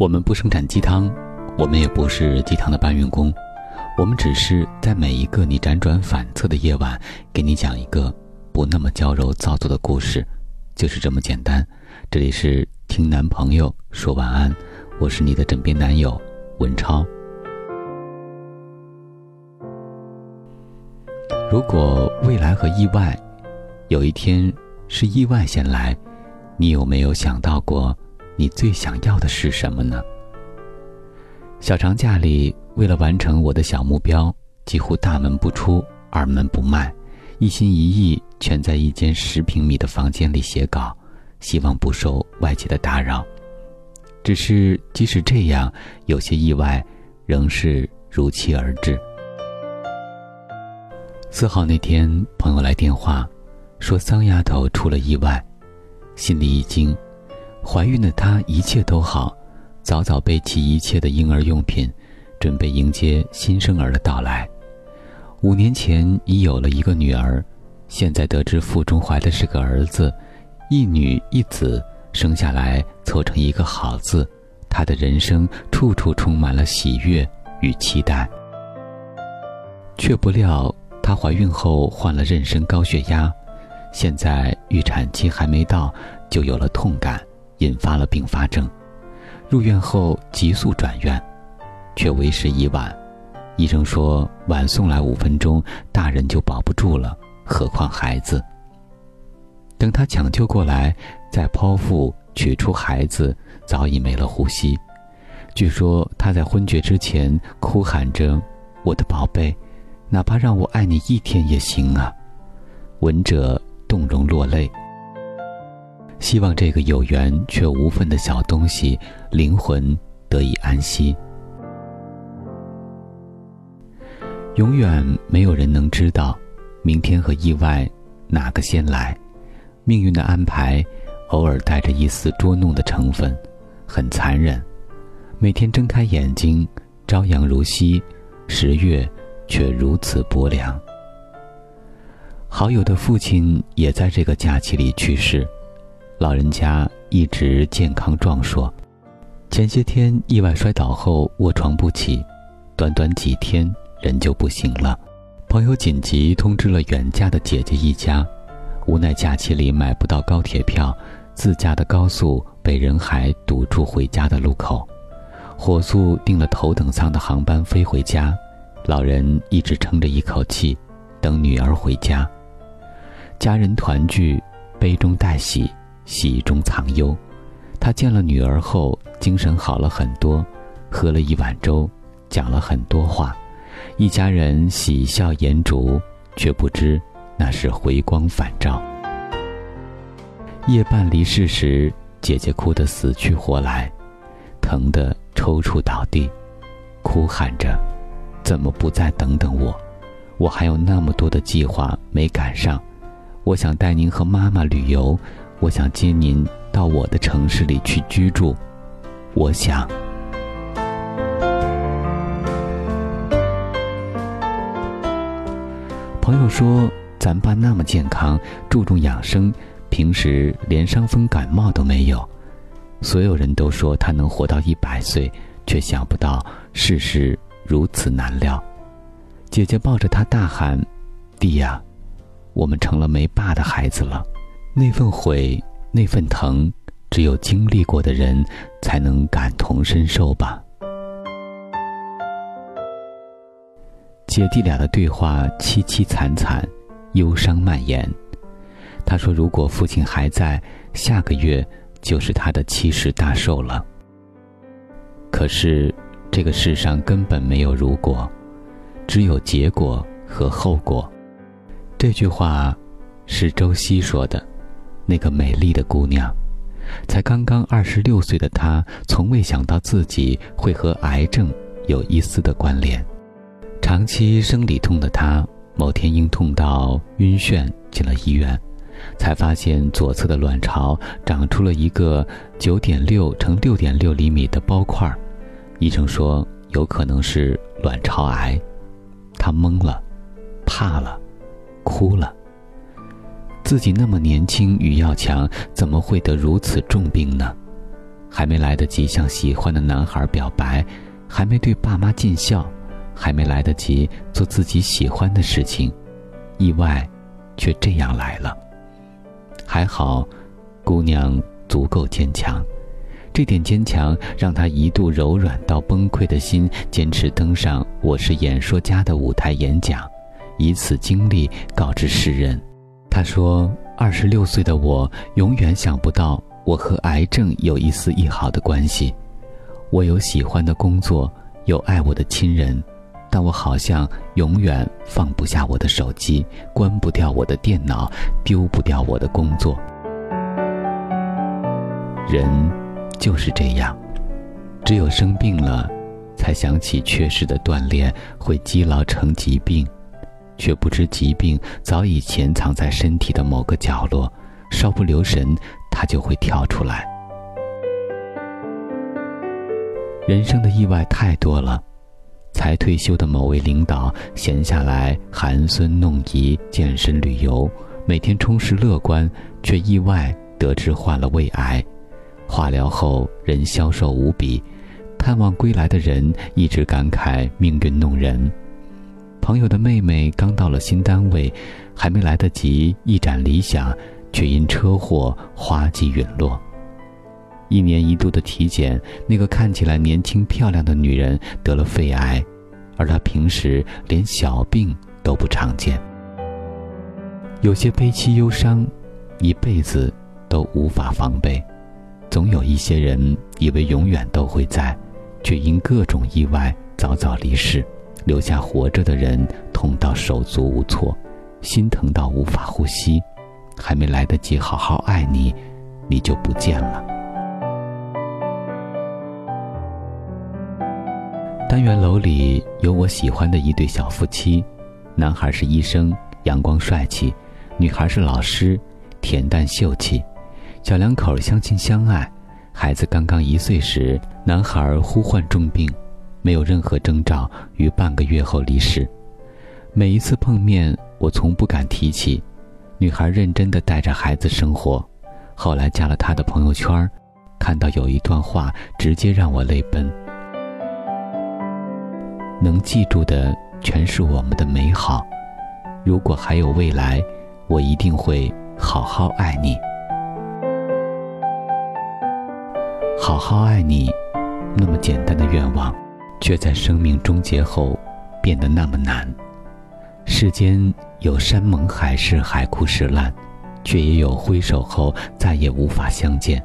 我们不生产鸡汤，我们也不是鸡汤的搬运工，我们只是在每一个你辗转反侧的夜晚，给你讲一个不那么娇柔造作的故事，就是这么简单。这里是听男朋友说晚安，我是你的枕边男友文超。如果未来和意外，有一天是意外先来，你有没有想到过？你最想要的是什么呢？小长假里，为了完成我的小目标，几乎大门不出，二门不迈，一心一意全在一间十平米的房间里写稿，希望不受外界的打扰。只是即使这样，有些意外仍是如期而至。四号那天，朋友来电话，说桑丫头出了意外，心里一惊。怀孕的她一切都好，早早备齐一切的婴儿用品，准备迎接新生儿的到来。五年前已有了一个女儿，现在得知腹中怀的是个儿子，一女一子，生下来凑成一个好字，她的人生处处充满了喜悦与期待。却不料她怀孕后患了妊娠高血压，现在预产期还没到，就有了痛感。引发了并发症，入院后急速转院，却为时已晚。医生说晚送来五分钟，大人就保不住了，何况孩子。等他抢救过来，再剖腹取出孩子，早已没了呼吸。据说他在昏厥之前哭喊着：“我的宝贝，哪怕让我爱你一天也行啊！”闻者动容落泪。希望这个有缘却无分的小东西灵魂得以安息。永远没有人能知道，明天和意外哪个先来。命运的安排，偶尔带着一丝捉弄的成分，很残忍。每天睁开眼睛，朝阳如昔，十月却如此薄凉。好友的父亲也在这个假期里去世。老人家一直健康壮硕，前些天意外摔倒后卧床不起，短短几天人就不行了。朋友紧急通知了远嫁的姐姐一家，无奈假期里买不到高铁票，自驾的高速被人海堵住回家的路口，火速订了头等舱的航班飞回家。老人一直撑着一口气，等女儿回家。家人团聚，悲中带喜。喜中藏忧，他见了女儿后，精神好了很多，喝了一碗粥，讲了很多话，一家人喜笑颜逐，却不知那是回光返照。夜半离世时，姐姐哭得死去活来，疼得抽搐倒地，哭喊着：“怎么不再等等我？我还有那么多的计划没赶上，我想带您和妈妈旅游。”我想接您到我的城市里去居住。我想，朋友说，咱爸那么健康，注重养生，平时连伤风感冒都没有。所有人都说他能活到一百岁，却想不到世事如此难料。姐姐抱着他大喊：“弟呀，我们成了没爸的孩子了。”那份悔，那份疼，只有经历过的人才能感同身受吧。姐弟俩的对话凄凄惨惨，忧伤蔓延。他说：“如果父亲还在，下个月就是他的七十大寿了。”可是，这个世上根本没有如果，只有结果和后果。这句话是周希说的。那个美丽的姑娘，才刚刚二十六岁的她，从未想到自己会和癌症有一丝的关联。长期生理痛的她，某天因痛到晕眩进了医院，才发现左侧的卵巢长出了一个九点六乘六点六厘米的包块，医生说有可能是卵巢癌。她懵了，怕了，哭了。自己那么年轻与要强，怎么会得如此重病呢？还没来得及向喜欢的男孩表白，还没对爸妈尽孝，还没来得及做自己喜欢的事情，意外却这样来了。还好，姑娘足够坚强，这点坚强让她一度柔软到崩溃的心坚持登上《我是演说家》的舞台演讲，以此经历告知世人。他说：“二十六岁的我，永远想不到。”我和癌症有一丝一毫的关系，我有喜欢的工作，有爱我的亲人，但我好像永远放不下我的手机，关不掉我的电脑，丢不掉我的工作。人就是这样，只有生病了，才想起缺失的锻炼会积劳成疾病，却不知疾病早已潜藏在身体的某个角落，稍不留神。他就会跳出来。人生的意外太多了，才退休的某位领导闲下来寒孙弄仪健身旅游，每天充实乐观，却意外得知患了胃癌，化疗后人消瘦无比，探望归来的人一直感慨命运弄人。朋友的妹妹刚到了新单位，还没来得及一展理想。却因车祸花季陨落。一年一度的体检，那个看起来年轻漂亮的女人得了肺癌，而她平时连小病都不常见。有些悲戚忧伤，一辈子都无法防备。总有一些人以为永远都会在，却因各种意外早早离世，留下活着的人痛到手足无措，心疼到无法呼吸。还没来得及好好爱你，你就不见了。单元楼里有我喜欢的一对小夫妻，男孩是医生，阳光帅气；女孩是老师，恬淡秀气。小两口相亲相爱，孩子刚刚一岁时，男孩忽患重病，没有任何征兆，于半个月后离世。每一次碰面，我从不敢提起。女孩认真的带着孩子生活，后来加了他的朋友圈，看到有一段话，直接让我泪奔。能记住的全是我们的美好，如果还有未来，我一定会好好爱你，好好爱你。那么简单的愿望，却在生命终结后变得那么难。世间。有山盟海誓、海枯石烂，却也有挥手后再也无法相见。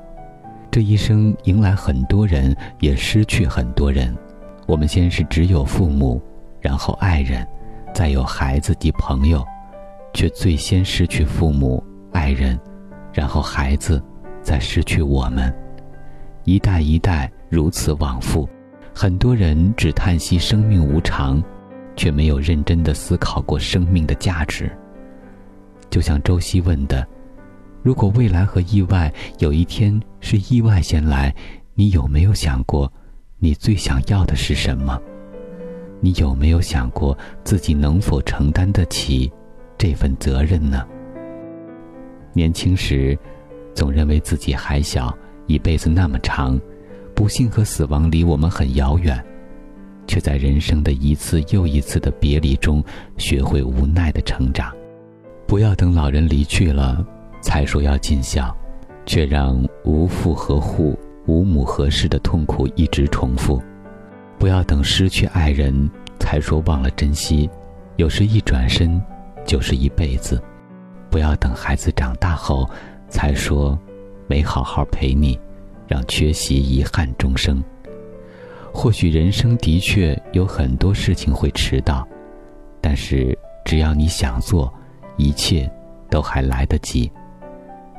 这一生迎来很多人，也失去很多人。我们先是只有父母，然后爱人，再有孩子及朋友，却最先失去父母、爱人，然后孩子，再失去我们。一代一代如此往复，很多人只叹息生命无常。却没有认真的思考过生命的价值。就像周希问的：“如果未来和意外有一天是意外先来，你有没有想过，你最想要的是什么？你有没有想过自己能否承担得起这份责任呢？”年轻时，总认为自己还小，一辈子那么长，不幸和死亡离我们很遥远。却在人生的一次又一次的别离中，学会无奈的成长。不要等老人离去了，才说要尽孝，却让无父何护、无母何事的痛苦一直重复。不要等失去爱人，才说忘了珍惜，有时一转身，就是一辈子。不要等孩子长大后，才说没好好陪你，让缺席遗憾终生。或许人生的确有很多事情会迟到，但是只要你想做，一切都还来得及。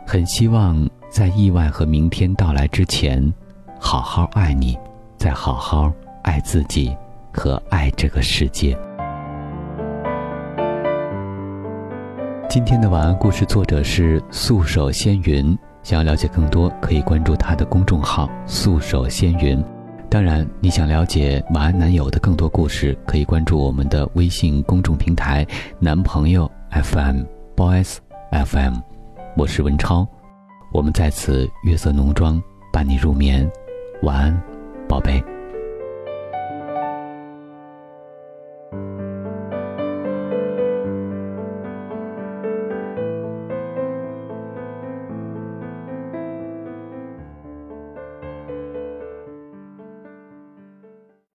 很希望在意外和明天到来之前，好好爱你，再好好爱自己和爱这个世界。今天的晚安故事作者是素手仙云，想要了解更多，可以关注他的公众号“素手仙云”。当然，你想了解马安男友的更多故事，可以关注我们的微信公众平台“男朋友 FM”，Boys FM，我是文超，我们在此月色浓妆伴你入眠。晚安，宝贝。